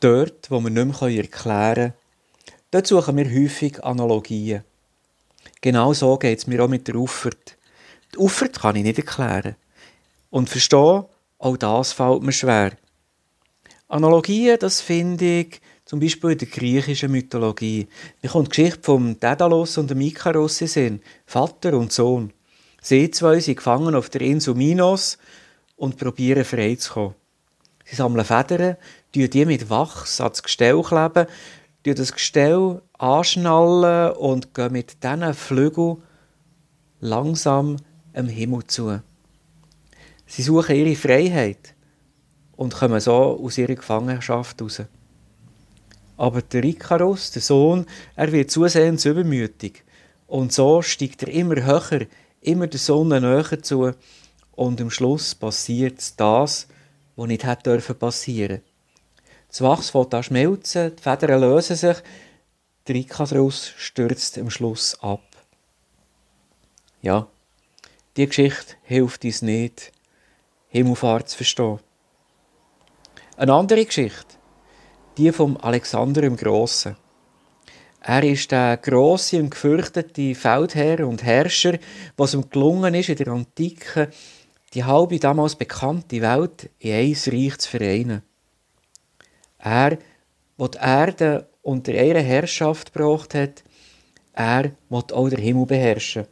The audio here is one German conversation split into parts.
Dort, wo wir nicht mehr erklären können, dort suchen wir häufig Analogien. Genau so geht es mir auch mit der Uffert. Die Uffert kann ich nicht erklären. Und verstehen, auch das fällt mir schwer. Analogien, das finde ich zum Beispiel in der griechischen Mythologie. Mir kommt die Geschichte vom Daedalus und dem Ikaros in Sinn. Vater und Sohn. Sie zwei sind gefangen auf der Insel Minos und probieren frei zu kommen. Sie sammeln Federn, die mit Wachs ans Gestell kleben, das Gestell anschnallen und gehen mit diesen Flügeln langsam am Himmel zu. Sie suchen ihre Freiheit und kommen so aus ihrer Gefangenschaft raus. Aber der Ikarus, der Sohn, er wird zusehends übermütig. Und so steigt er immer höher, immer der Sonne näher zu. Und am Schluss passiert das, was nicht hätte passieren dürfen. Das Wachs fängt an schmelzen, die Federn lösen sich, der Ikarus stürzt am Schluss ab. Ja, die Geschichte hilft uns nicht, Himmelfahrt zu verstehen. Eine andere Geschichte, die vom Alexander im Grossen. Er ist der grosse und gefürchtete Feldherr und Herrscher, was ihm gelungen ist, in der Antike die halbe damals bekannte Welt in ein Reich zu vereinen. Er, der die Erde unter ihre Herrschaft gebracht hat, er wird auch den Himmel beherrschen.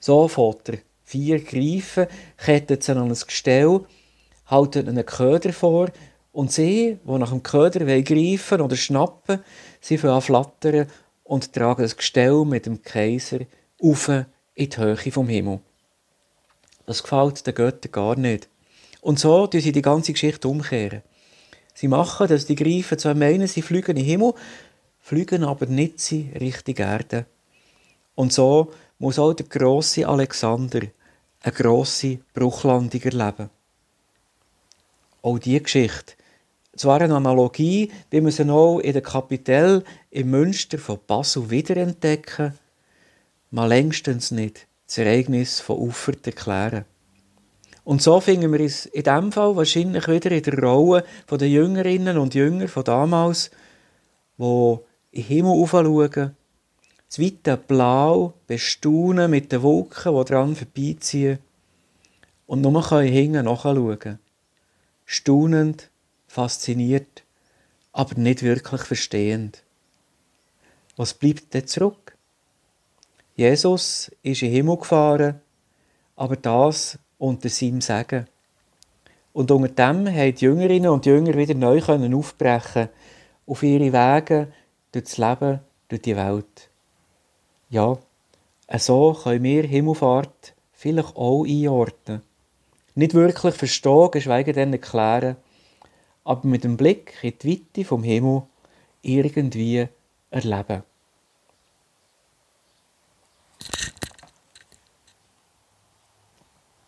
So fährt er vier Greifen, kettet sie an ein Gestell, haltet einen Köder vor und sie, die nach dem Köder greifen oder schnappen, sie fangen an flattern und tragen das Gestell mit dem Kaiser auf in die Höhe vom Himmel. Das gefällt den Göttern gar nicht. Und so tun sie die ganze Geschichte umkehren. Sie machen, dass die Greifen zwar meinen, sie fliegen in den Himmel, fliegen aber nicht in Richtung Erde. Und so muss auch der grosse Alexander eine grosse Bruchlandung erleben. Auch diese Geschichte, zwar eine Analogie, wie wir sie auch in der Kapitell im Münster von Basel wiederentdecken, mal längstens nicht das Ereignis von Ufert erklären. Und so finden wir uns in diesem Fall wahrscheinlich wieder in der Rolle der Jüngerinnen und Jünger von damals, in den Himmel aufschauen, das weite Blau bestaunen mit den Wolken, die dran vorbeiziehen und nur können hinten nachschauen. Staunend, fasziniert, aber nicht wirklich verstehend. Was bleibt denn zurück? Jesus ist in den Himmel gefahren, aber das unter seinem Segen. Und unter dem haben die Jüngerinnen und Jünger wieder neu aufbrechen auf ihre Wege durch das Leben, durch die Welt. Ja, so können wir Himmelfahrt vielleicht auch einordnen. Nicht wirklich verstehen, geschweige denn erklären, aber mit dem Blick in die Weite vom Himmel irgendwie erleben.